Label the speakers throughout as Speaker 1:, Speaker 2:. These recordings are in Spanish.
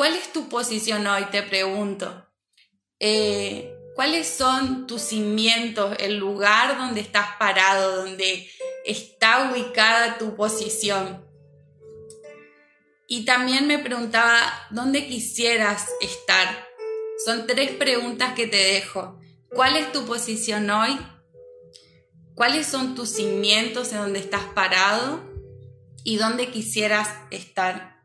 Speaker 1: ¿cuál es tu posición hoy? Te pregunto. Eh, ¿Cuáles son tus cimientos, el lugar donde estás parado, donde está ubicada tu posición? Y también me preguntaba, ¿dónde quisieras estar? Son tres preguntas que te dejo. ¿Cuál es tu posición hoy? ¿Cuáles son tus cimientos en donde estás parado? ¿Y dónde quisieras estar?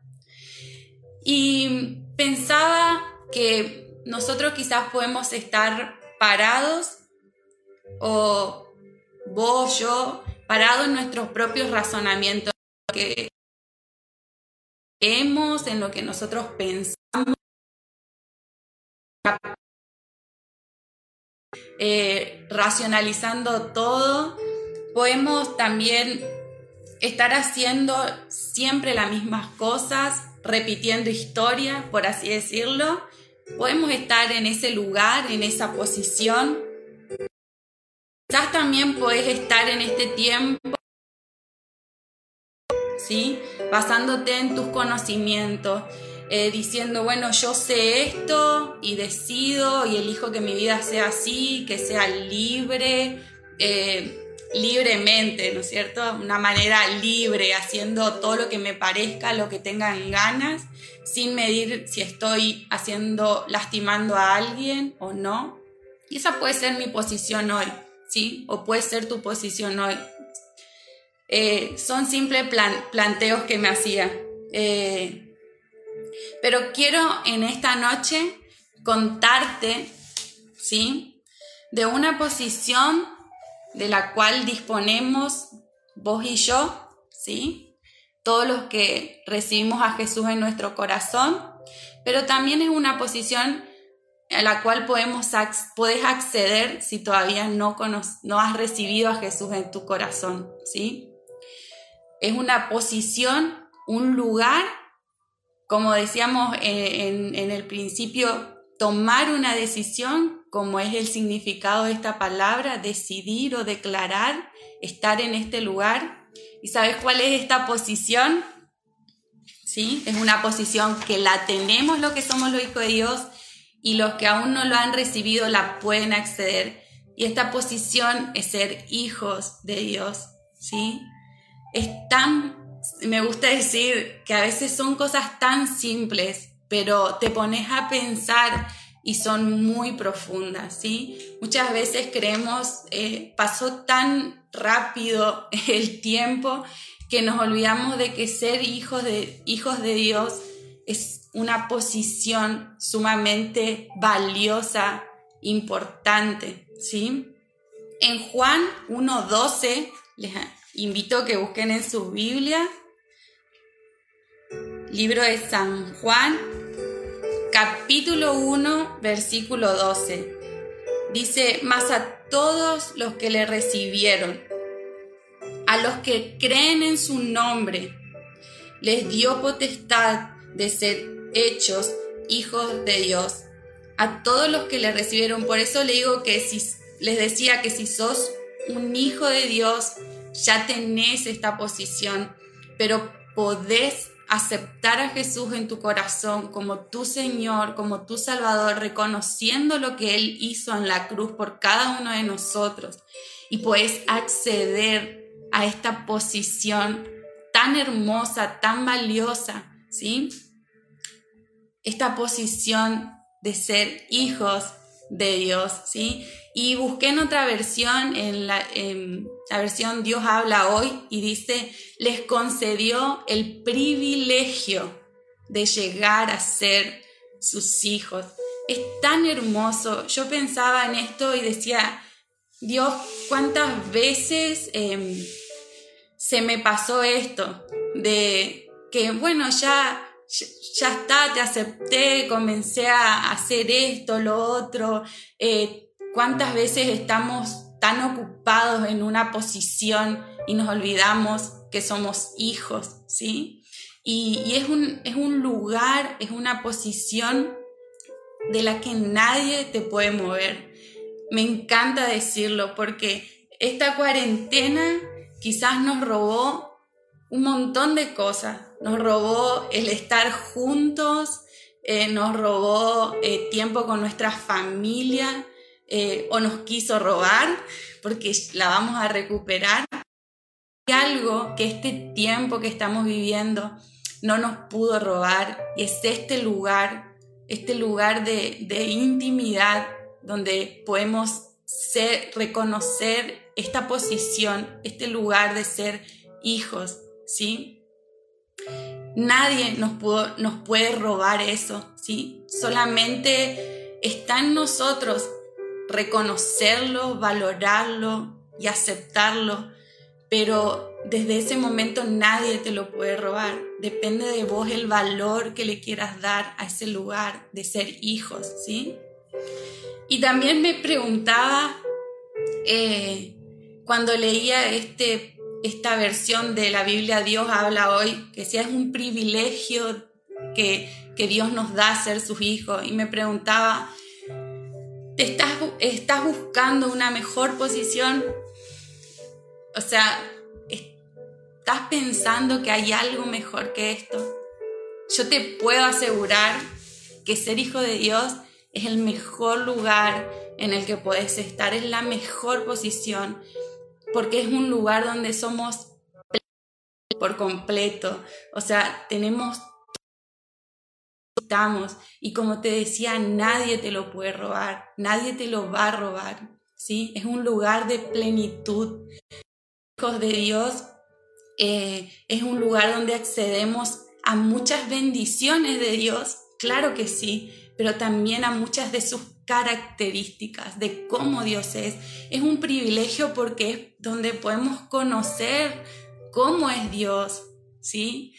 Speaker 1: Y pensaba que nosotros quizás podemos estar parados o vos, yo, parados en nuestros propios razonamientos, que vemos, en lo que nosotros pensamos. Eh, racionalizando todo, podemos también estar haciendo siempre las mismas cosas, repitiendo historias, por así decirlo. Podemos estar en ese lugar, en esa posición. Quizás también puedes estar en este tiempo ¿sí? Basándote en tus conocimientos, eh, diciendo, bueno, yo sé esto y decido y elijo que mi vida sea así, que sea libre, eh, libremente, ¿no es cierto? Una manera libre, haciendo todo lo que me parezca, lo que tengan ganas, sin medir si estoy haciendo, lastimando a alguien o no. Y esa puede ser mi posición hoy, ¿sí? O puede ser tu posición hoy. Eh, son simples planteos que me hacía. Eh, pero quiero en esta noche contarte, ¿sí? De una posición de la cual disponemos vos y yo, ¿sí? Todos los que recibimos a Jesús en nuestro corazón, pero también es una posición a la cual podemos, puedes acceder si todavía no, no has recibido a Jesús en tu corazón, ¿sí? es una posición, un lugar, como decíamos en, el principio, tomar una decisión, como es el significado de esta palabra, decidir o declarar, estar en este lugar. ¿Y sabes cuál es esta posición? ¿Sí? Es una posición que la tenemos los que somos los hijos de Dios y los que aún no lo han recibido la pueden acceder. Y esta posición es ser hijos de Dios, ¿sí? es tan, me gusta decir que a veces son cosas tan simples, pero te pones a pensar y son muy profundas, ¿sí? Muchas veces creemos, eh, pasó tan rápido el tiempo que nos olvidamos de que ser hijos de, hijos de Dios es una posición sumamente valiosa, importante, ¿sí? En Juan 1.12, les invito a que busquen en su Biblia, libro de San Juan, capítulo 1, versículo 12. Dice, mas a todos los que le recibieron, a los que creen en su nombre, les dio potestad de ser hechos hijos de Dios. A todos los que le recibieron, por eso le digo que si les decía que si sos un hijo de Dios, ya tenés esta posición, pero podés aceptar a Jesús en tu corazón como tu Señor, como tu Salvador, reconociendo lo que Él hizo en la cruz por cada uno de nosotros. Y puedes acceder a esta posición tan hermosa, tan valiosa, ¿sí? Esta posición de ser hijos de Dios, ¿sí? Y busqué en otra versión, en la, versión Dios habla hoy, y dice, les concedió el privilegio de llegar a ser sus hijos. Es tan hermoso. Yo pensaba en esto y decía, Dios, ¿cuántas veces em, se me pasó esto? De que, bueno, ya ya está, te acepté, comencé a hacer esto, lo otro. Eh, ¿Cuántas veces estamos tan ocupados en una posición y nos olvidamos que somos hijos, ¿sí? Y, es, un, es un lugar, es una posición de la que nadie te puede mover. Me encanta decirlo porque esta cuarentena quizás nos robó un montón de cosas. Nos robó el estar juntos, eh, nos robó eh, tiempo con nuestra familia eh, o nos quiso robar, porque la vamos a recuperar. Hay algo que este tiempo que estamos viviendo no nos pudo robar y es este lugar, este lugar de, de intimidad donde podemos ser, reconocer esta posición, este lugar de ser hijos, ¿sí? Nadie nos, pudo, nos puede robar eso, ¿sí? Solamente está en nosotros reconocerlo, valorarlo y aceptarlo, pero desde ese momento nadie te lo puede robar. Depende de vos el valor que le quieras dar a ese lugar de ser hijos, ¿sí? Y también me preguntaba eh, cuando leía este esta versión de la Biblia Dios habla hoy, que si es un privilegio que, que Dios nos da ser sus hijos. Y me preguntaba, estás, ¿estás buscando una mejor posición? O sea, ¿estás pensando que hay algo mejor que esto? Yo te puedo asegurar que ser hijo de Dios es el mejor lugar en el que puedes estar, es la mejor posición porque es un lugar donde somos por completo, o sea, tenemos estamos y como te decía, nadie te lo puede robar, nadie te lo va a robar, ¿sí? Es un lugar de plenitud. Hijos de Dios eh, es un lugar donde accedemos a muchas bendiciones de Dios, claro que sí, pero también a muchas de sus características de cómo Dios es. Es un privilegio porque es donde podemos conocer cómo es Dios, ¿sí?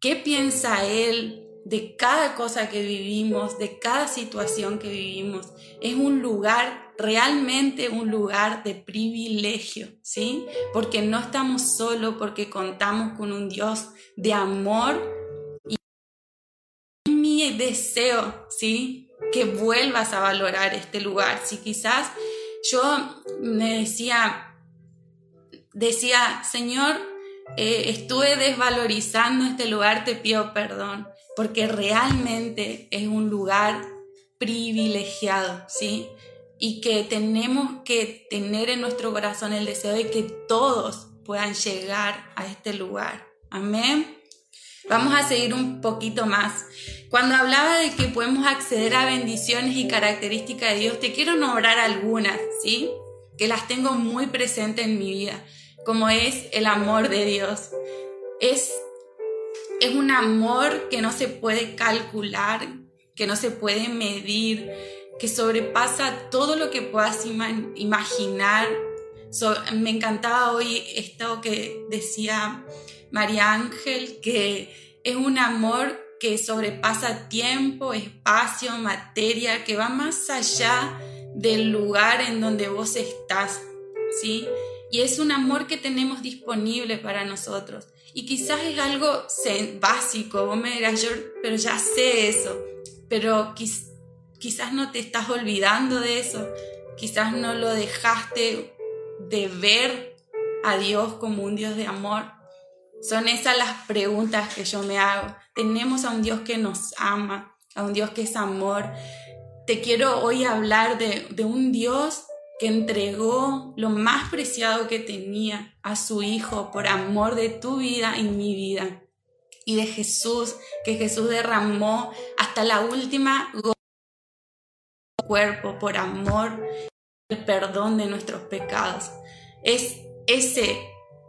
Speaker 1: ¿Qué piensa Él de cada cosa que vivimos, de cada situación que vivimos? Es un lugar, realmente un lugar de privilegio, ¿sí? Porque no estamos solos, porque contamos con un Dios de amor deseo, ¿sí? que vuelvas a valorar este lugar. Si quizás yo me decía, decía, Señor, eh, estuve desvalorizando este lugar, te pido perdón, porque realmente es un lugar privilegiado, ¿sí? Y que tenemos que tener en nuestro corazón el deseo de que todos puedan llegar a este lugar. Amén. Vamos a seguir un poquito más. Cuando hablaba de que podemos acceder a bendiciones y características de Dios, te quiero nombrar algunas, ¿sí? Que las tengo muy presentes en mi vida, como es el amor de Dios. Es, es un amor que no se puede calcular, que no se puede medir, que sobrepasa todo lo que puedas imaginar. me encantaba hoy esto que decía María Ángel, que es un amor que sobrepasa tiempo, espacio, materia, que va más allá del lugar en donde vos estás, ¿sí? Y es un amor que tenemos disponible para nosotros. Y quizás es algo básico, vos me dirás, yo, pero ya sé eso, pero quizás no te estás olvidando de eso, quizás no lo dejaste de ver a Dios como un Dios de amor. Son esas las preguntas que yo me hago. Tenemos a un Dios que nos ama, a un Dios que es amor. Te quiero hoy hablar de, de un Dios que entregó lo más preciado que tenía a su Hijo por amor de tu vida y mi vida. Y de Jesús, que Jesús derramó hasta la última cuerpo por amor, el perdón de nuestros pecados. Es ese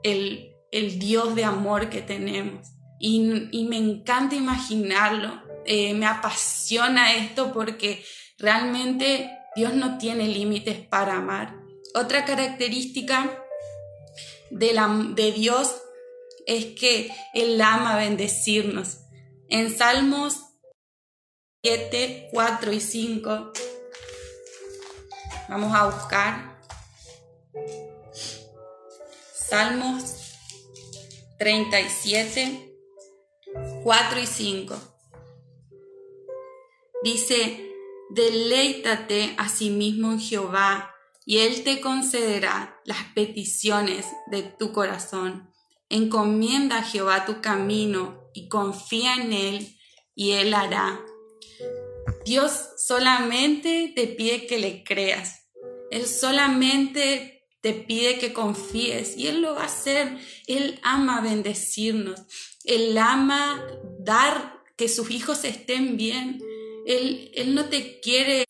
Speaker 1: el el Dios de amor que tenemos. Y, me encanta imaginarlo, eh, me apasiona esto porque realmente Dios no tiene límites para amar. Otra característica de, la, de Dios es que Él ama bendecirnos. En Salmos 7, 4 y 5, vamos a buscar. Salmos 37, 4 y 5. Dice, deleítate a sí mismo en Jehová, y Él te concederá las peticiones de tu corazón. Encomienda a Jehová tu camino y confía en Él, y Él hará. Dios solamente te pide que le creas. Él solamente te pide que confíes y Él lo va a hacer. Él ama bendecirnos. Él ama dar que sus hijos estén bien. Él, él no te quiere,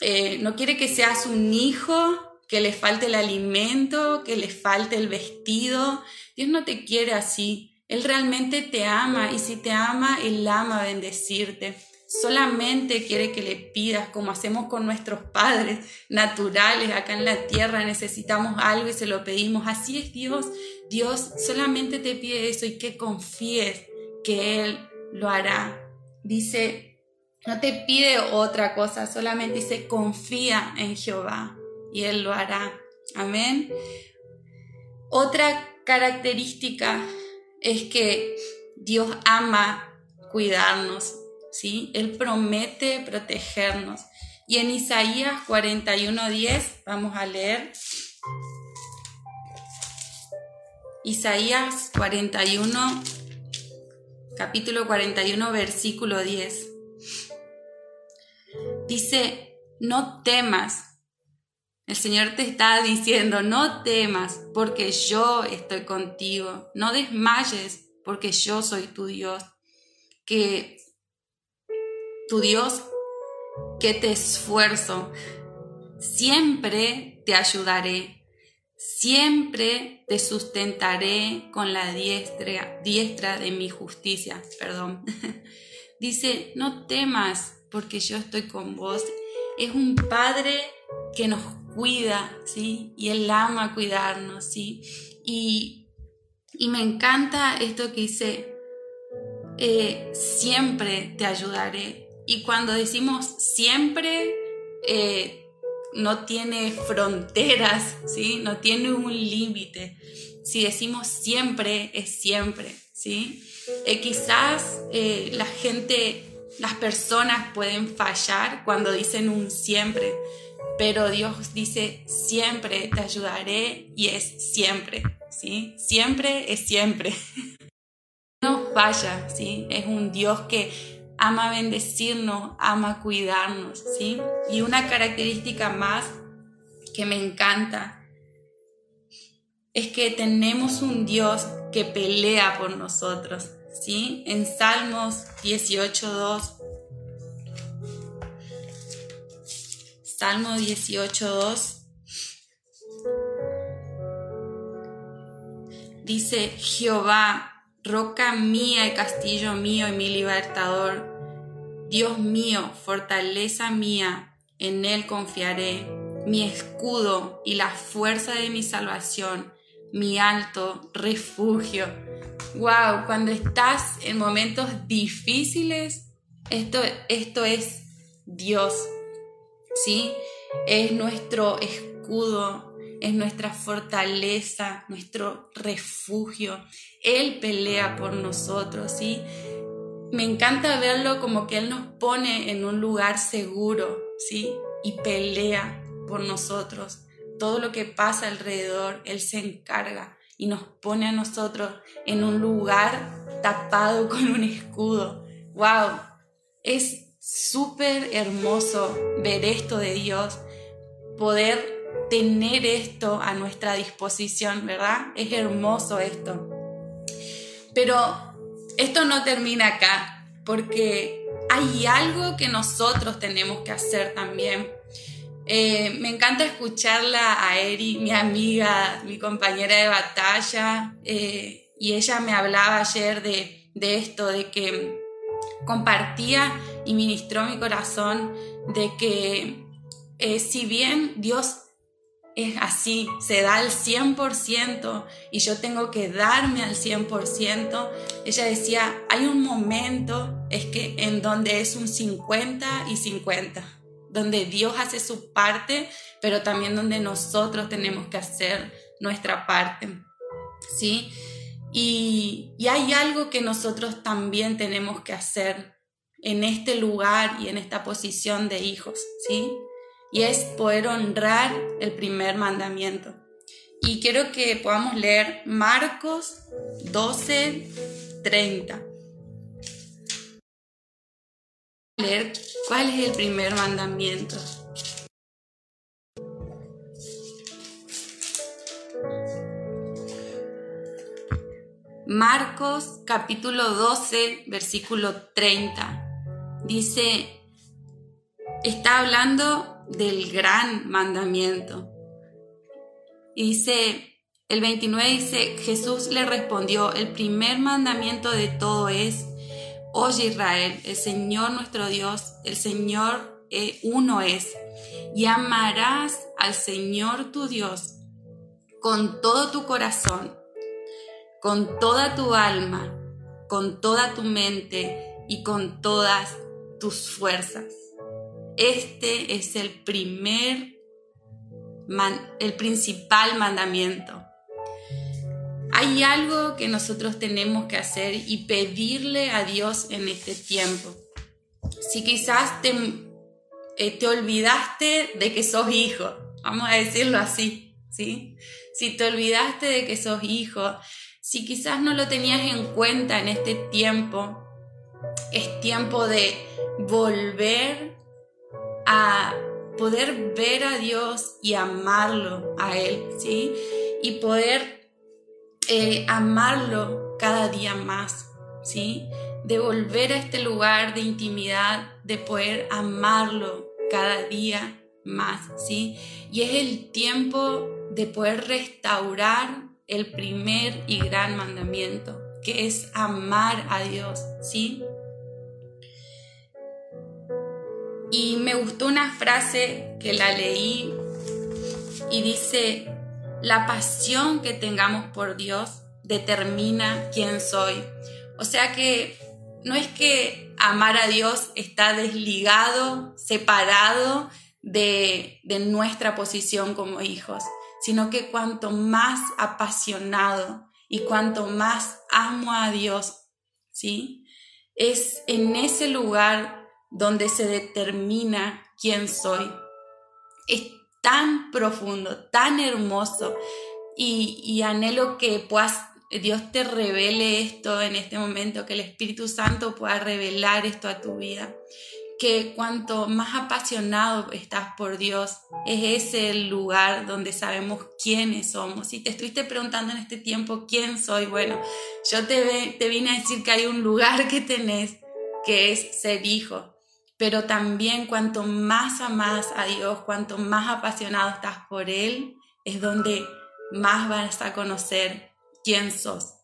Speaker 1: eh, no quiere que seas un hijo que le falte el alimento, que le falte el vestido. Dios no te quiere así. Él realmente te ama y si te ama, Él ama bendecirte. Solamente quiere que le pidas como hacemos con nuestros padres naturales acá en la tierra. Necesitamos algo y se lo pedimos. Así es Dios. Dios solamente te pide eso y que confíes que Él lo hará. Dice, no te pide otra cosa, solamente dice, confía en Jehová y Él lo hará. Amén. Otra característica es que Dios ama cuidarnos, ¿sí? Él promete protegernos. Y en Isaías 41:10 vamos a leer. Isaías 41, capítulo 41, versículo 10. Dice, no temas, el Señor te está diciendo, no temas porque yo estoy contigo, no desmayes porque yo soy tu Dios, que tu Dios que te esfuerzo, siempre te ayudaré, siempre te sustentaré con la diestra, diestra de mi justicia, perdón. Dice, no temas porque yo estoy con vos. Es un Padre que nos cuida, ¿sí? Y Él ama cuidarnos, ¿sí? Y, me encanta esto que dice, eh, siempre te ayudaré. Y cuando decimos siempre, eh, no tiene fronteras, ¿sí? No tiene un límite. Si decimos siempre, es siempre, ¿sí? Eh, quizás la gente, las personas pueden fallar cuando dicen un siempre, pero Dios dice, siempre te ayudaré y es siempre, ¿sí? Siempre es siempre. No falla, ¿sí? Es un Dios que ama bendecirnos, ama cuidarnos, ¿sí? Y una característica más que me encanta es que tenemos un Dios que pelea por nosotros, ¿sí? En Salmos 18.2 Salmo 18.2 dice, Jehová, roca mía y castillo mío y mi libertador, Dios mío, fortaleza mía, en Él confiaré, mi escudo y la fuerza de mi salvación, mi alto refugio. Wow, cuando estás en momentos difíciles, esto, esto es Dios ¿sí? Es nuestro escudo, es nuestra fortaleza, nuestro refugio. Él pelea por nosotros, ¿sí? Me encanta verlo como que Él nos pone en un lugar seguro, ¿sí? Y pelea por nosotros. Todo lo que pasa alrededor, Él se encarga y nos pone a nosotros en un lugar tapado con un escudo. ¡Wow! Es súper hermoso ver esto de Dios, poder tener esto a nuestra disposición, ¿verdad? Es hermoso esto. Pero esto no termina acá, porque hay algo que nosotros tenemos que hacer también. Eh, me encanta escucharla a Eri, mi amiga, mi compañera de batalla, eh, y ella me hablaba ayer de, de esto, de que compartía y ministró mi corazón de que eh, si bien Dios es así, se da al 100% y yo tengo que darme al 100%, ella decía, hay un momento es que en donde es un 50 y 50, donde Dios hace su parte, pero también donde nosotros tenemos que hacer nuestra parte. ¿Sí? Y, y hay algo que nosotros también tenemos que hacer en este lugar y en esta posición de hijos, ¿sí? Y es poder honrar el primer mandamiento. Y quiero que podamos leer Marcos 12, 30. leer cuál es el primer mandamiento. Marcos capítulo 12, versículo 30. Dice, está hablando del gran mandamiento. Y dice, el 29 dice, Jesús le respondió, el primer mandamiento de todo es, oye Israel, el Señor nuestro Dios, el Señor eh, uno es, y amarás al Señor tu Dios con todo tu corazón con toda tu alma, con toda tu mente y con todas tus fuerzas. Este es el primer, el principal mandamiento. Hay algo que nosotros tenemos que hacer y pedirle a Dios en este tiempo. Si quizás te, eh, te olvidaste de que sos hijo, vamos a decirlo así, ¿sí? Si te olvidaste de que sos hijo, si quizás no lo tenías en cuenta en este tiempo, es tiempo de volver a poder ver a Dios y amarlo a Él, ¿sí? Y poder eh, amarlo cada día más, ¿sí? De volver a este lugar de intimidad, de poder amarlo cada día más, ¿sí? Y es el tiempo de poder restaurar el primer y gran mandamiento, que es amar a Dios, ¿sí? Y me gustó una frase que la leí y dice, la pasión que tengamos por Dios determina quién soy. O sea que no es que amar a Dios está desligado, separado de, de nuestra posición como hijos, sino que cuanto más apasionado y cuanto más amo a Dios, ¿sí? Es en ese lugar donde se determina quién soy. Es tan profundo, tan hermoso y, anhelo que puedas, Dios te revele esto en este momento, que el Espíritu Santo pueda revelar esto a tu vida que cuanto más apasionado estás por Dios, es ese el lugar donde sabemos quiénes somos. Si te estuviste preguntando en este tiempo quién soy, bueno, yo te, te vine a decir que hay un lugar que tenés, que es ser hijo. Pero también cuanto más amas a Dios, cuanto más apasionado estás por Él, es donde más vas a conocer quién sos.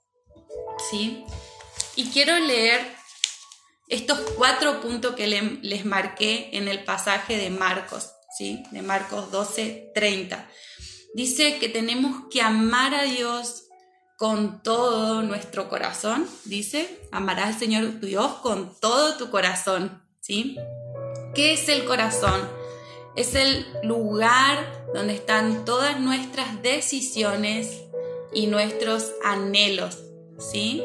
Speaker 1: ¿Sí? Y quiero leer estos cuatro puntos que les marqué en el pasaje de Marcos, ¿sí? de Marcos 12, 30. Dice que tenemos que amar a Dios con todo nuestro corazón, dice, amarás al Señor tu Dios con todo tu corazón, ¿sí? ¿Qué es el corazón? Es el lugar donde están todas nuestras decisiones y nuestros anhelos, ¿sí?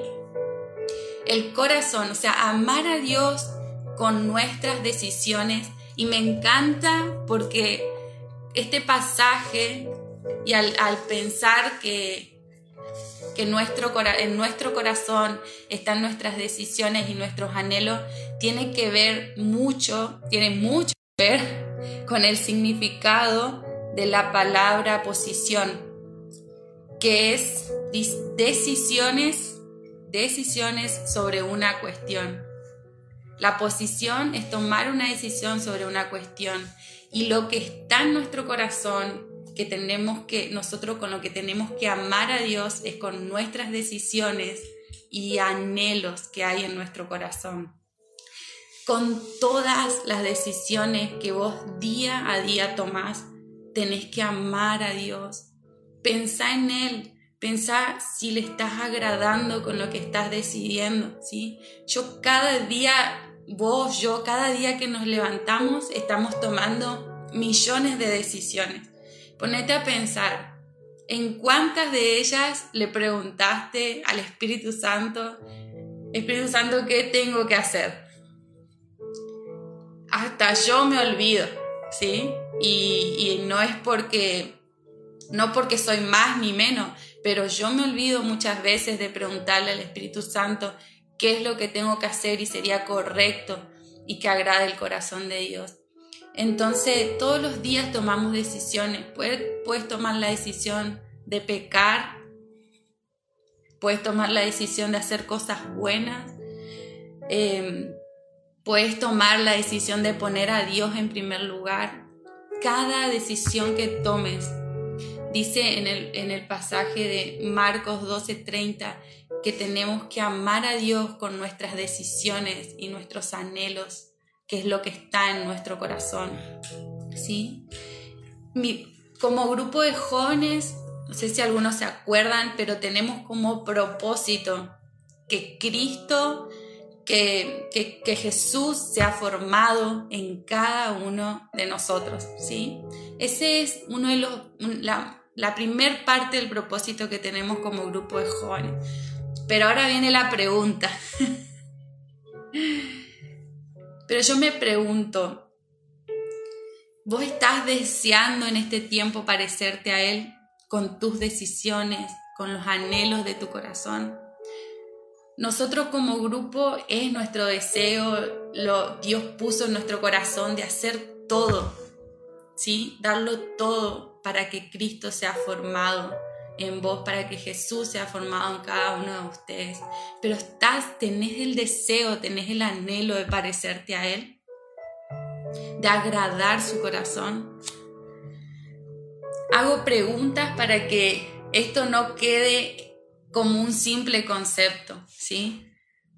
Speaker 1: el corazón, o sea, amar a Dios con nuestras decisiones. Y me encanta porque este pasaje y al, pensar que, que nuestro, en nuestro corazón están nuestras decisiones y nuestros anhelos, tiene que ver mucho, tiene mucho que ver con el significado de la palabra posición, que es decisiones decisiones sobre una cuestión. La posición es tomar una decisión sobre una cuestión y lo que está en nuestro corazón, que tenemos que nosotros con lo que tenemos que amar a Dios es con nuestras decisiones y anhelos que hay en nuestro corazón. Con todas las decisiones que vos día a día tomás, tenés que amar a Dios. Pensá en Él, Pensá si le estás agradando con lo que estás decidiendo, ¿sí? Yo cada día, vos, yo, cada día que nos levantamos, estamos tomando millones de decisiones. Ponete a pensar, ¿en cuántas de ellas le preguntaste al Espíritu Santo, Espíritu Santo, ¿qué tengo que hacer? Hasta yo me olvido, ¿sí? Y, no es porque, no porque soy más ni menos, pero yo me olvido muchas veces de preguntarle al Espíritu Santo qué es lo que tengo que hacer y sería correcto. y que agrade el corazón de Dios. Entonces, todos los días tomamos decisiones. Puedes, tomar la decisión de pecar, puedes tomar la decisión de hacer cosas buenas, em, puedes tomar la decisión de poner a Dios en primer lugar. Cada decisión que tomes, dice en el, en el pasaje de Marcos 12:30, que tenemos que amar a Dios con nuestras decisiones y nuestros anhelos, que es lo que está en nuestro corazón. ¿Sí? como grupo de jóvenes, no sé si algunos se acuerdan, pero tenemos como propósito que Cristo, que, que, Jesús se ha formado en cada uno de nosotros, ¿sí? Ese es uno de los, la, la primer parte del propósito que tenemos como grupo de jóvenes. Pero ahora viene la pregunta. Pero yo me pregunto, ¿vos estás deseando en este tiempo parecerte a Él con tus decisiones, con los anhelos de tu corazón? Nosotros como grupo es nuestro deseo, lo Dios puso en nuestro corazón de hacer todo, ¿sí? Darlo todo para que Cristo sea formado en vos para que Jesús sea formado en cada uno de ustedes. Pero estás, tenés el deseo, tenés el anhelo de parecerte a Él, de agradar su corazón. Hago preguntas para que esto no quede como un simple concepto, ¿sí?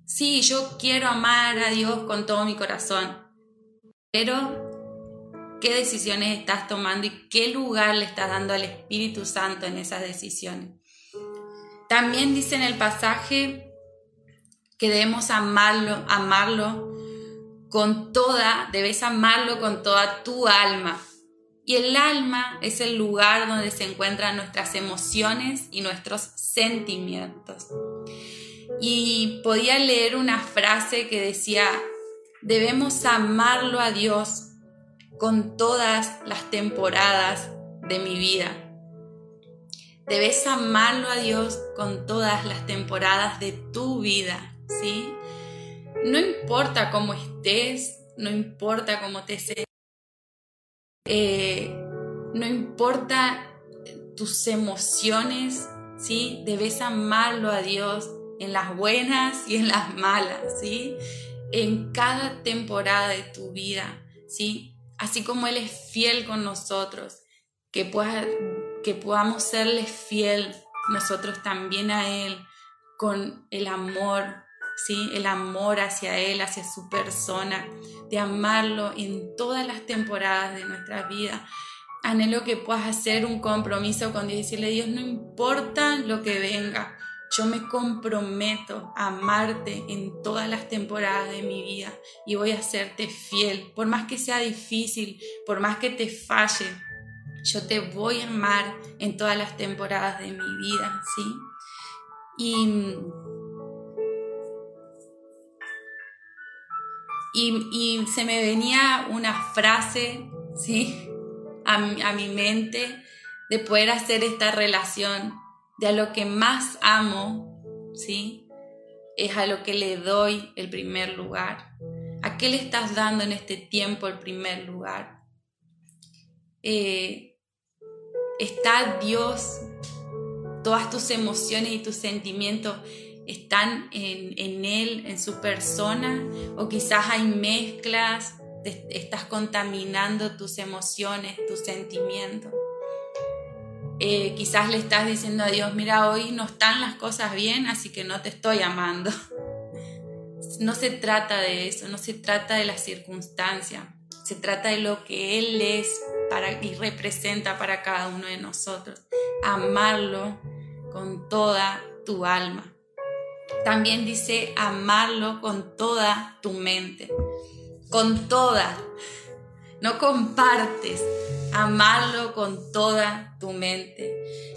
Speaker 1: Sí, yo quiero amar a Dios con todo mi corazón, pero qué decisiones estás tomando y qué lugar le estás dando al Espíritu Santo en esas decisiones. También dice en el pasaje que debemos amarlo, amarlo con toda, debes amarlo con toda tu alma. Y el alma es el lugar donde se encuentran nuestras emociones y nuestros sentimientos. Y podía leer una frase que decía, debemos amarlo a Dios con todas las temporadas de mi vida. Debes amarlo a Dios con todas las temporadas de tu vida, ¿sí? No importa cómo estés, no importa cómo te seas, eh, no importa tus emociones, ¿sí? Debes amarlo a Dios en las buenas y en las malas, ¿sí? En cada temporada de tu vida, ¿sí? Así como Él es fiel con nosotros, que, pueda, que podamos serle fiel nosotros también a Él con el amor, ¿sí? El amor hacia Él, hacia su persona, de amarlo en todas las temporadas de nuestra vida. Anhelo que puedas hacer un compromiso con Dios y decirle, Dios, no importa lo que venga, yo me comprometo a amarte en todas las temporadas de mi vida y voy a serte fiel, por más que sea difícil, por más que te falle, yo te voy a amar en todas las temporadas de mi vida, ¿sí? Y, y, se me venía una frase, ¿sí? A, a mi mente de poder hacer esta relación de a lo que más amo, ¿sí? Es a lo que le doy el primer lugar. ¿A qué le estás dando en este tiempo el primer lugar? Eh, ¿Está Dios? Todas tus emociones y tus sentimientos están en, en Él, en su persona, o quizás hay mezclas, estás contaminando tus emociones, tus sentimientos. Eh, quizás le estás diciendo a Dios, mira, hoy no están las cosas bien, así que no te estoy amando. No se trata de eso, no se trata de la circunstancia, se trata de lo que Él es y representa para cada uno de nosotros. Amarlo con toda tu alma. También dice amarlo con toda tu mente, con toda. No compartes, amarlo con toda tu mente.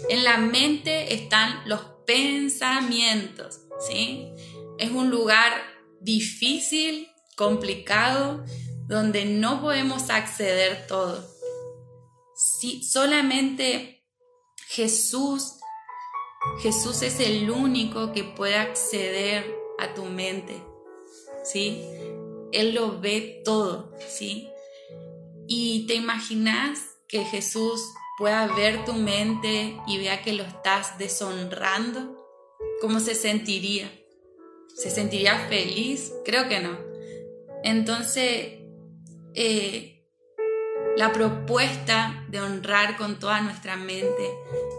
Speaker 1: En la mente están los pensamientos, ¿sí? Es un lugar difícil, complicado, donde no podemos acceder todo. Si solamente Jesús, Jesús es el único que puede acceder a tu mente, ¿sí? Él lo ve todo, ¿sí? Y te imaginas que Jesús pueda ver tu mente y vea que lo estás deshonrando, ¿cómo se sentiría? ¿Se sentiría feliz? Creo que no. Entonces, eh, la propuesta de honrar con toda nuestra mente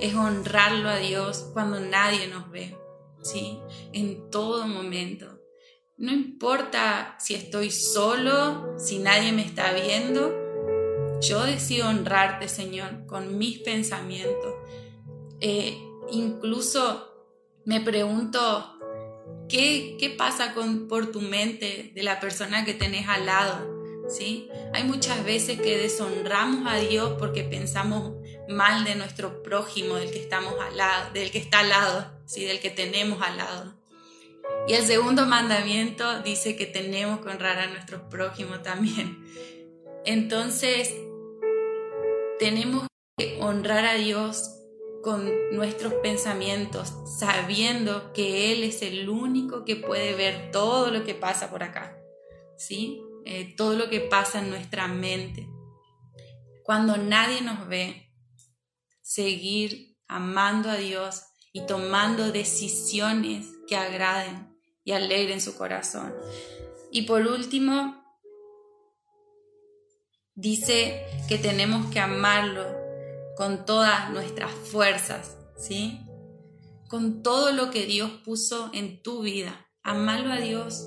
Speaker 1: es honrarlo a Dios cuando nadie nos ve, ¿sí? En todo momento. No importa si estoy solo, si nadie me está viendo, yo decido honrarte, Señor, con mis pensamientos. Eh, incluso me pregunto, ¿qué, qué pasa con, por tu mente de la persona que tenés al lado? ¿Sí? Hay muchas veces que deshonramos a Dios porque pensamos mal de nuestro prójimo, del que estamos al lado, del que está al lado, ¿sí? del que tenemos al lado. Y el segundo mandamiento dice que tenemos que honrar a nuestro prójimo también. Entonces, tenemos que honrar a Dios con nuestros pensamientos, sabiendo que Él es el único que puede ver todo lo que pasa por acá, ¿sí? Eh, todo lo que pasa en nuestra mente. Cuando nadie nos ve, seguir amando a Dios y tomando decisiones que agraden y alegren su corazón. Y por último, dice que tenemos que amarlo con todas nuestras fuerzas, ¿sí? Con todo lo que Dios puso en tu vida. Amarlo a Dios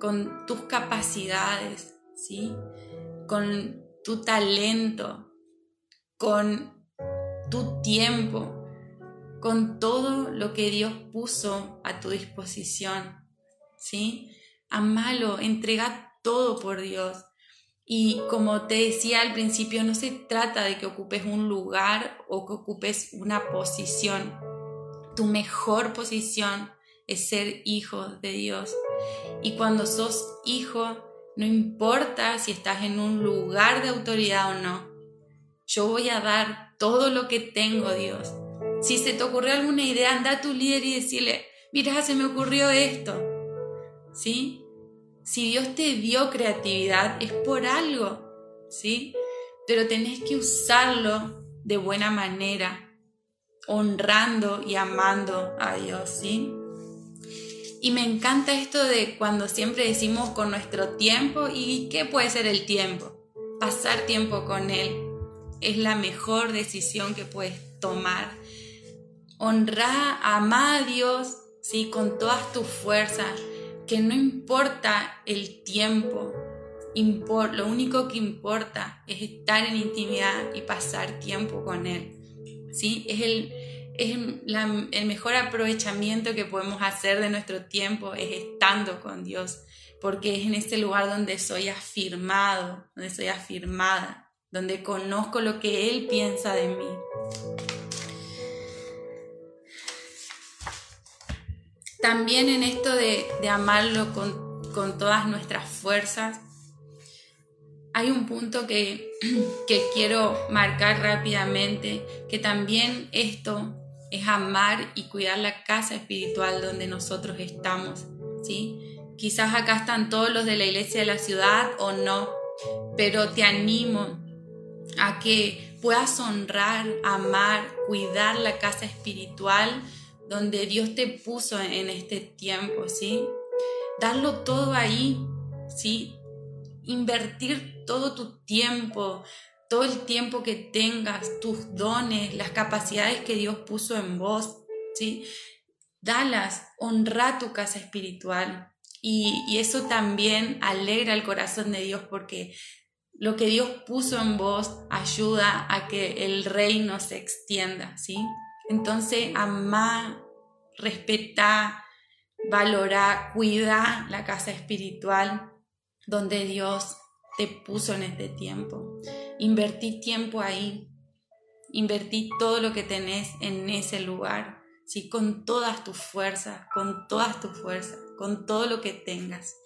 Speaker 1: con tus capacidades, ¿sí? Con tu talento, con tu tiempo, con todo lo que Dios puso a tu disposición, ¿sí? Amalo, entrega todo por Dios. Y como te decía al principio, no se trata de que ocupes un lugar o que ocupes una posición. Tu mejor posición es ser hijo de Dios. Y cuando sos hijo, no importa si estás en un lugar de autoridad o no, yo voy a dar todo lo que tengo, Dios. Si se te ocurrió alguna idea, anda a tu líder y decirle, mira, se me ocurrió esto. ¿Sí? Si Dios te dio creatividad es por algo, ¿sí? Pero tenés que usarlo de buena manera, honrando y amando a Dios, ¿sí? Y me encanta esto de cuando siempre decimos con nuestro tiempo, ¿y qué puede ser el tiempo? Pasar tiempo con Él es la mejor decisión que puedes tomar. Honrar, amar a Dios, ¿sí? Con todas tus fuerzas que no importa el tiempo, lo único que importa es estar en intimidad y pasar tiempo con Él. ¿sí? Es, el, el mejor aprovechamiento que podemos hacer de nuestro tiempo, es estando con Dios, porque es en este lugar donde soy afirmado, donde soy afirmada, donde conozco lo que Él piensa de mí. También en esto de, amarlo con, todas nuestras fuerzas, hay un punto que, quiero marcar rápidamente, que también esto es amar y cuidar la casa espiritual donde nosotros estamos, ¿sí? Quizás acá están todos los de la iglesia de la ciudad o no, pero te animo a que puedas honrar, amar, cuidar la casa espiritual donde Dios te puso en este tiempo, ¿sí? Darlo todo ahí, ¿sí? Invertir todo tu tiempo, todo el tiempo que tengas, tus dones, las capacidades que Dios puso en vos, ¿sí? Dalas, honra tu casa espiritual. Y, y eso también alegra el corazón de Dios porque lo que Dios puso en vos ayuda a que el reino se extienda, ¿sí? Entonces, amá, respetá, valora, cuida la casa espiritual donde Dios te puso en este tiempo. Invertí tiempo ahí. Invertí todo lo que tenés en ese lugar, ¿sí? con todas tus fuerzas, con todas tus fuerzas, con todo lo que tengas.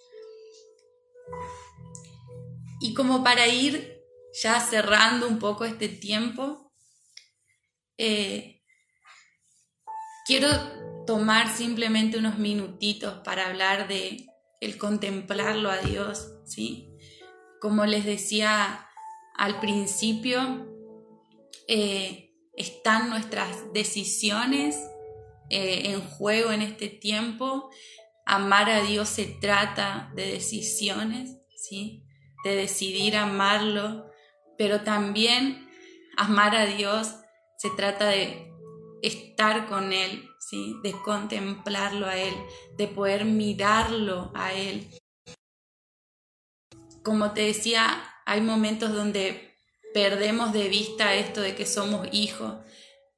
Speaker 1: Y como para ir ya cerrando un poco este tiempo, eh, Quiero tomar simplemente unos minutitos para hablar de el contemplarlo a Dios, ¿sí? Como les decía al principio, eh, están nuestras decisiones eh, en juego en este tiempo. Amar a Dios se trata de decisiones, ¿sí? De decidir amarlo, pero también amar a Dios se trata de estar con Él, ¿sí? De contemplarlo a Él, de poder mirarlo a Él. Como te decía, hay momentos donde perdemos de vista esto de que somos hijos,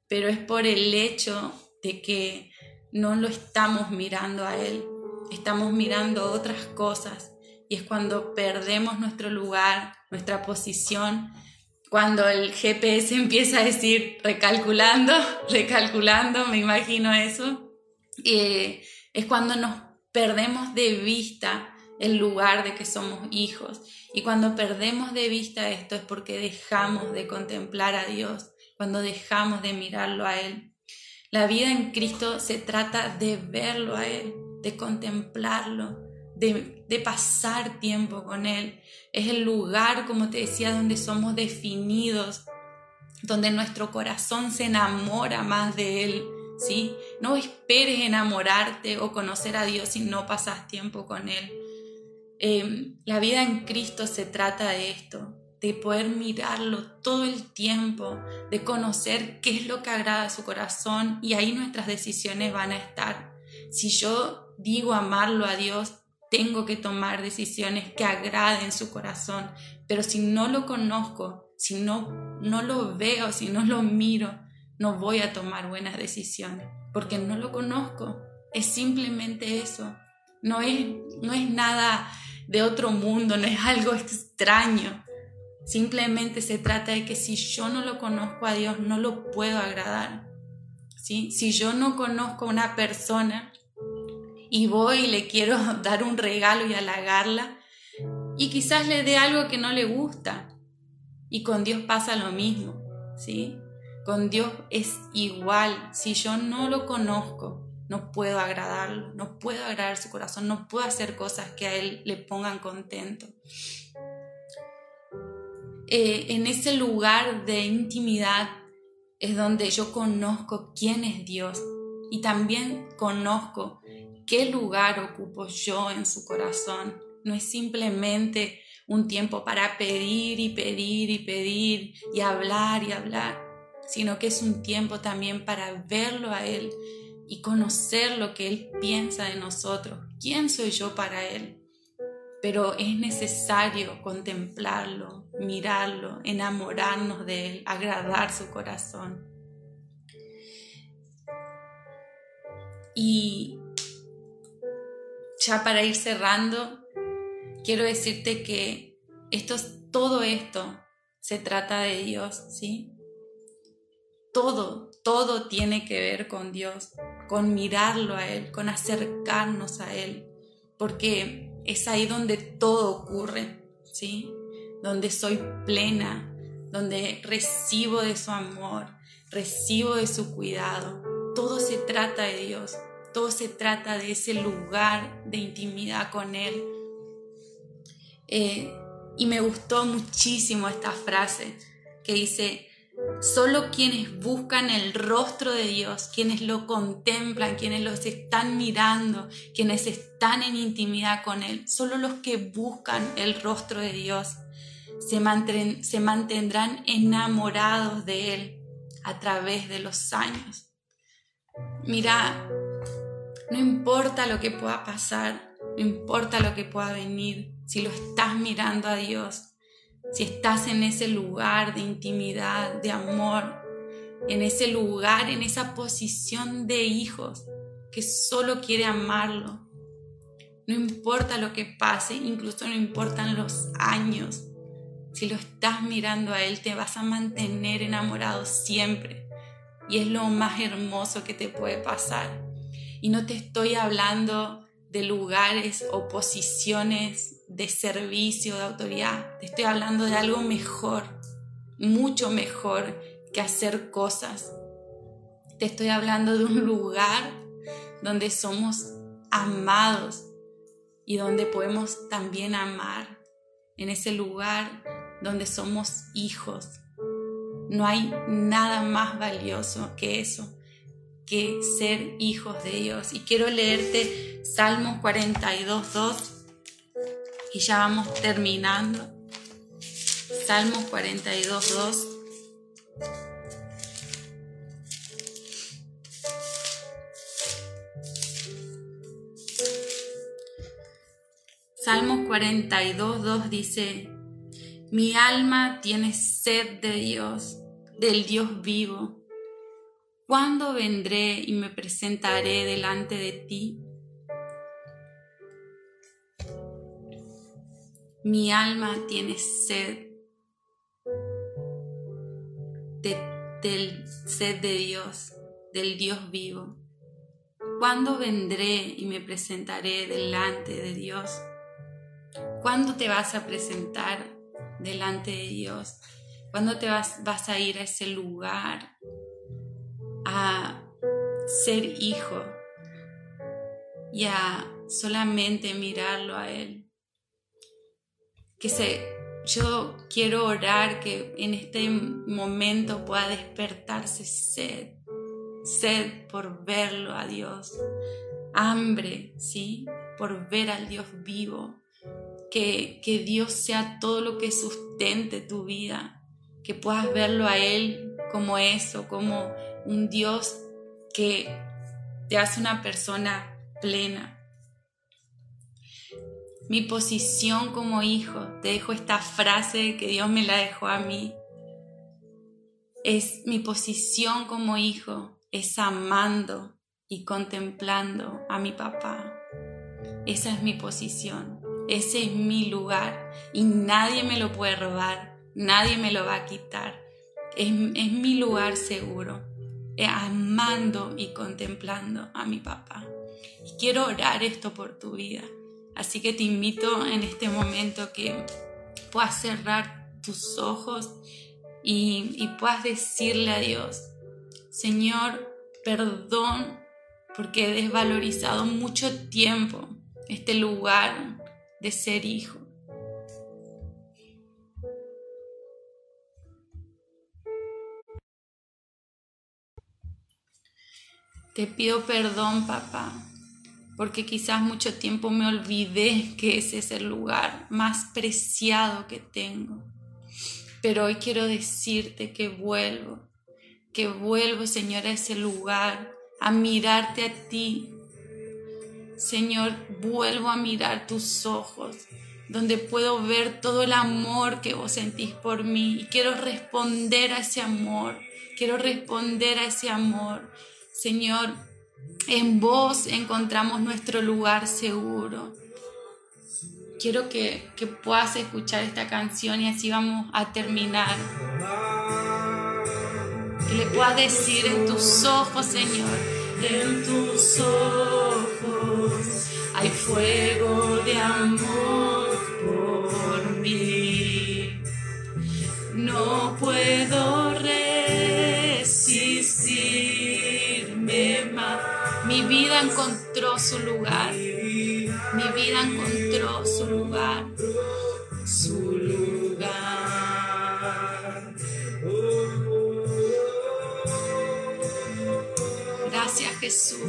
Speaker 1: pero es por el hecho de que no lo estamos mirando a Él, estamos mirando otras cosas y es cuando perdemos nuestro lugar, nuestra posición, cuando el GPS empieza a decir recalculando, recalculando, me imagino eso, eh, es cuando nos perdemos de vista el lugar de que somos hijos. Y cuando perdemos de vista esto es porque dejamos de contemplar a Dios, cuando dejamos de mirarlo a Él. La vida en Cristo se trata de verlo a Él, de contemplarlo, de, pasar tiempo con Él. Es el lugar, como te decía, donde somos definidos, donde nuestro corazón se enamora más de Él. ¿sí? No esperes enamorarte o conocer a Dios si no pasas tiempo con Él. Eh, la vida en Cristo se trata de esto, de poder mirarlo todo el tiempo, de conocer qué es lo que agrada a su corazón y ahí nuestras decisiones van a estar. Si yo digo amarlo a Dios, tengo que tomar decisiones que agraden su corazón, pero si no lo conozco, si no, no lo veo, si no lo miro, no voy a tomar buenas decisiones, porque no lo conozco. Es simplemente eso. No es, no es nada de otro mundo, no es algo extraño. Simplemente se trata de que si yo no lo conozco a Dios, no lo puedo agradar. ¿sí? Si yo no conozco a una persona y voy y le quiero dar un regalo y halagarla, y quizás le dé algo que no le gusta, y con Dios pasa lo mismo, ¿sí? Con Dios es igual. Si yo no lo conozco, no puedo agradarlo, no puedo agradar su corazón, no puedo hacer cosas que a Él le pongan contento. Eh, en ese lugar de intimidad es donde yo conozco quién es Dios y también conozco qué lugar ocupo yo en su corazón. No es simplemente un tiempo para pedir y pedir y pedir y hablar y hablar, sino que es un tiempo también para verlo a Él y conocer lo que Él piensa de nosotros. ¿Quién soy yo para Él? pero es necesario contemplarlo, mirarlo, enamorarnos de él, agradar su corazón. Y ya para ir cerrando, quiero decirte que esto, todo esto se trata de Dios, ¿sí? Todo, todo tiene que ver con Dios, con mirarlo a Él, con acercarnos a Él, porque es ahí donde todo ocurre, ¿sí? Donde soy plena, donde recibo de su amor, recibo de su cuidado. Todo se trata de Dios, todo se trata de ese lugar de intimidad con Él. Eh, y me gustó muchísimo esta frase que dice, Solo quienes buscan el rostro de Dios, quienes lo contemplan, quienes los están mirando, quienes están en intimidad con Él, solo los que buscan el rostro de Dios se, mantendrán enamorados de Él a través de los años. Mira, no importa lo que pueda pasar, no importa lo que pueda venir, si lo estás mirando a Dios, si estás en ese lugar de intimidad, de amor, en ese lugar, en esa posición de hijos que solo quiere amarlo. No importa lo que pase, incluso no importan los años. Si lo estás mirando a Él, te vas a mantener enamorado siempre. Y es lo más hermoso que te puede pasar. Y no te estoy hablando de lugares o posiciones de servicio, de autoridad. Te estoy hablando de algo mejor, mucho mejor que hacer cosas. Te estoy hablando de un lugar donde somos amados, y donde podemos también amar, en ese lugar donde somos hijos. No hay nada más valioso que eso, que ser hijos de Dios. Y quiero leerte Salmos 42, 2 y ya vamos terminando. Salmos 42, 2. Salmos 42, 2 dice, mi alma tiene sed de Dios, del Dios vivo. ¿Cuándo vendré y me presentaré delante de ti? Mi alma tiene sed del sed de Dios, del Dios vivo. ¿Cuándo vendré y me presentaré delante de Dios? ¿Cuándo te vas a presentar delante de Dios? ¿Cuándo te vas, vas a ir a ese lugar a ser hijo y a solamente mirarlo a Él? Que se, yo quiero orar que en este momento pueda despertarse sed, sed por verlo a Dios, hambre, ¿sí? Por ver al Dios vivo que, Dios sea todo lo que sustente tu vida, que puedas verlo a Él como eso, como un Dios que te hace una persona plena. Mi posición como hijo, te dejo esta frase que Dios me la dejó a mí, es mi posición como hijo, es amando y contemplando a mi papá. Esa es mi posición. Ese es mi lugar y nadie me lo puede robar, nadie me lo va a quitar. Es, mi lugar seguro, amando y contemplando a mi papá. Y quiero orar esto por tu vida. Así que te invito en este momento que puedas cerrar tus ojos y, y puedas decirle a Dios, Señor, perdón porque he desvalorizado mucho tiempo este lugar de ser hijo. Te pido perdón, papá, porque quizás mucho tiempo me olvidé que ese es el lugar más preciado que tengo. Pero hoy quiero decirte que vuelvo, que vuelvo, Señor, a ese lugar, a mirarte a ti, Señor, vuelvo a mirar tus ojos, donde puedo ver todo el amor que vos sentís por mí y quiero responder a ese amor, quiero responder a ese amor. Señor, en vos encontramos nuestro lugar seguro. Quiero que, que puedas escuchar esta canción y así vamos a terminar. Que le puedas decir en tus ojos, Señor, en tus ojos hay fuego de amor por mí. No puedo Mi vida encontró su lugar. Mi vida encontró su lugar. Su lugar. Jesús.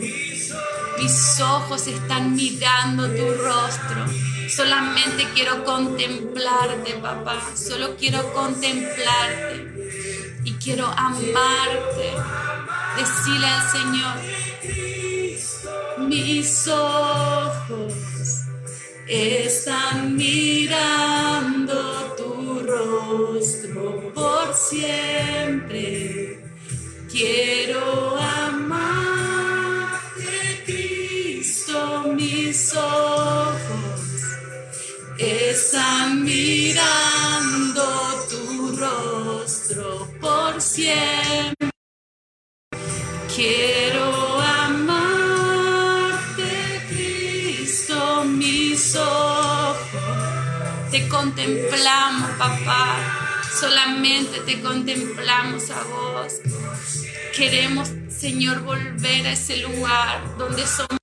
Speaker 1: Mis ojos están mirando tu rostro. Solamente quiero contemplarte, papá. Solo quiero contemplarte. Y quiero amarte. Decirle al Señor, mis ojos están mirando tu rostro por siempre. Quiero amar mis ojos están mirando tu rostro por siempre. Quiero amarte, Cristo, mis ojos. Te contemplamos, papá. Solamente te contemplamos a vos. Queremos, Señor, volver a ese lugar donde somos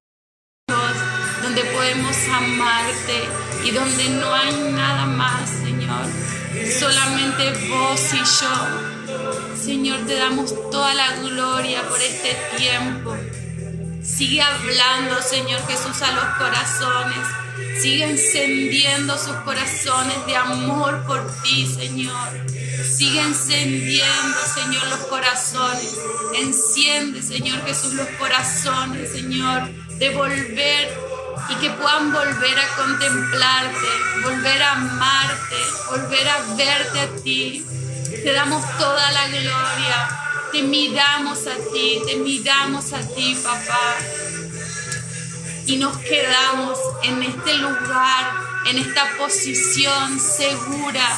Speaker 1: podemos amarte y donde no hay nada más, Señor. Solamente vos y yo. Señor, te damos toda la gloria por este tiempo. Sigue hablando, Señor Jesús, a los corazones. Sigue encendiendo sus corazones de amor por ti, Señor. Sigue encendiendo, Señor, los corazones. Enciende, Señor Jesús, los corazones, Señor, de volver y que puedan volver a contemplarte, volver a amarte, volver a verte a ti. Te damos toda la gloria. Te miramos a ti, te miramos a ti, papá. Y nos quedamos en este lugar, en esta posición segura,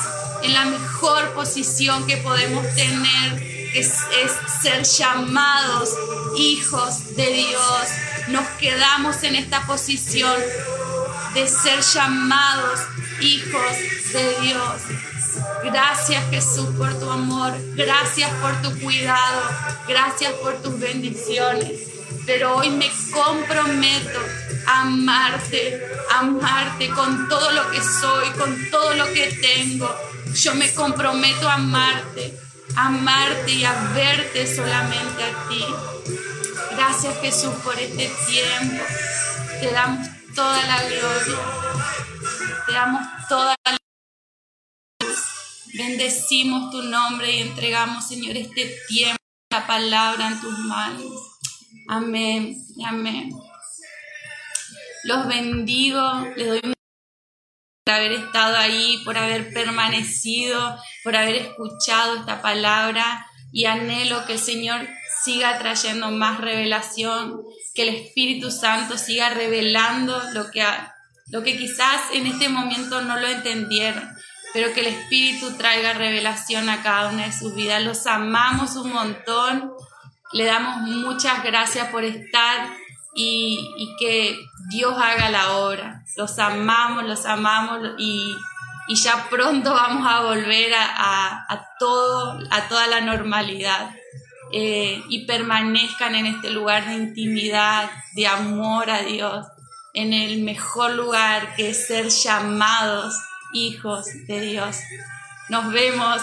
Speaker 1: en la mejor posición que podemos tener, que es, ser llamados hijos de Dios. Nos quedamos en esta posición de ser llamados hijos de Dios. Gracias Jesús por tu amor, gracias por tu cuidado, gracias por tus bendiciones. Pero hoy me comprometo a amarte, a amarte con todo lo que soy, con todo lo que tengo. Yo me comprometo a amarte, a amarte y a verte solamente a ti. Gracias Jesús por este tiempo. Te damos toda la gloria. Te damos toda la Bendecimos tu nombre y entregamos, Señor, este tiempo, la palabra en tus manos. Amén, amén. Los bendigo, les doy por haber estado ahí, por haber permanecido, por haber escuchado esta palabra y anhelo que el Señor siga trayendo más revelación, que el Espíritu Santo siga revelando lo que, lo que quizás en este momento no lo entendieron pero que el Espíritu traiga revelación a cada una de sus vidas. Los amamos un montón, le damos muchas gracias por estar y, que Dios haga la obra. Los amamos, los amamos y, ya pronto vamos a volver a, todo, a toda la normalidad. Eh, y permanezcan en este lugar de intimidad, de amor a Dios, en el mejor lugar que es ser llamados hijos de Dios. Nos vemos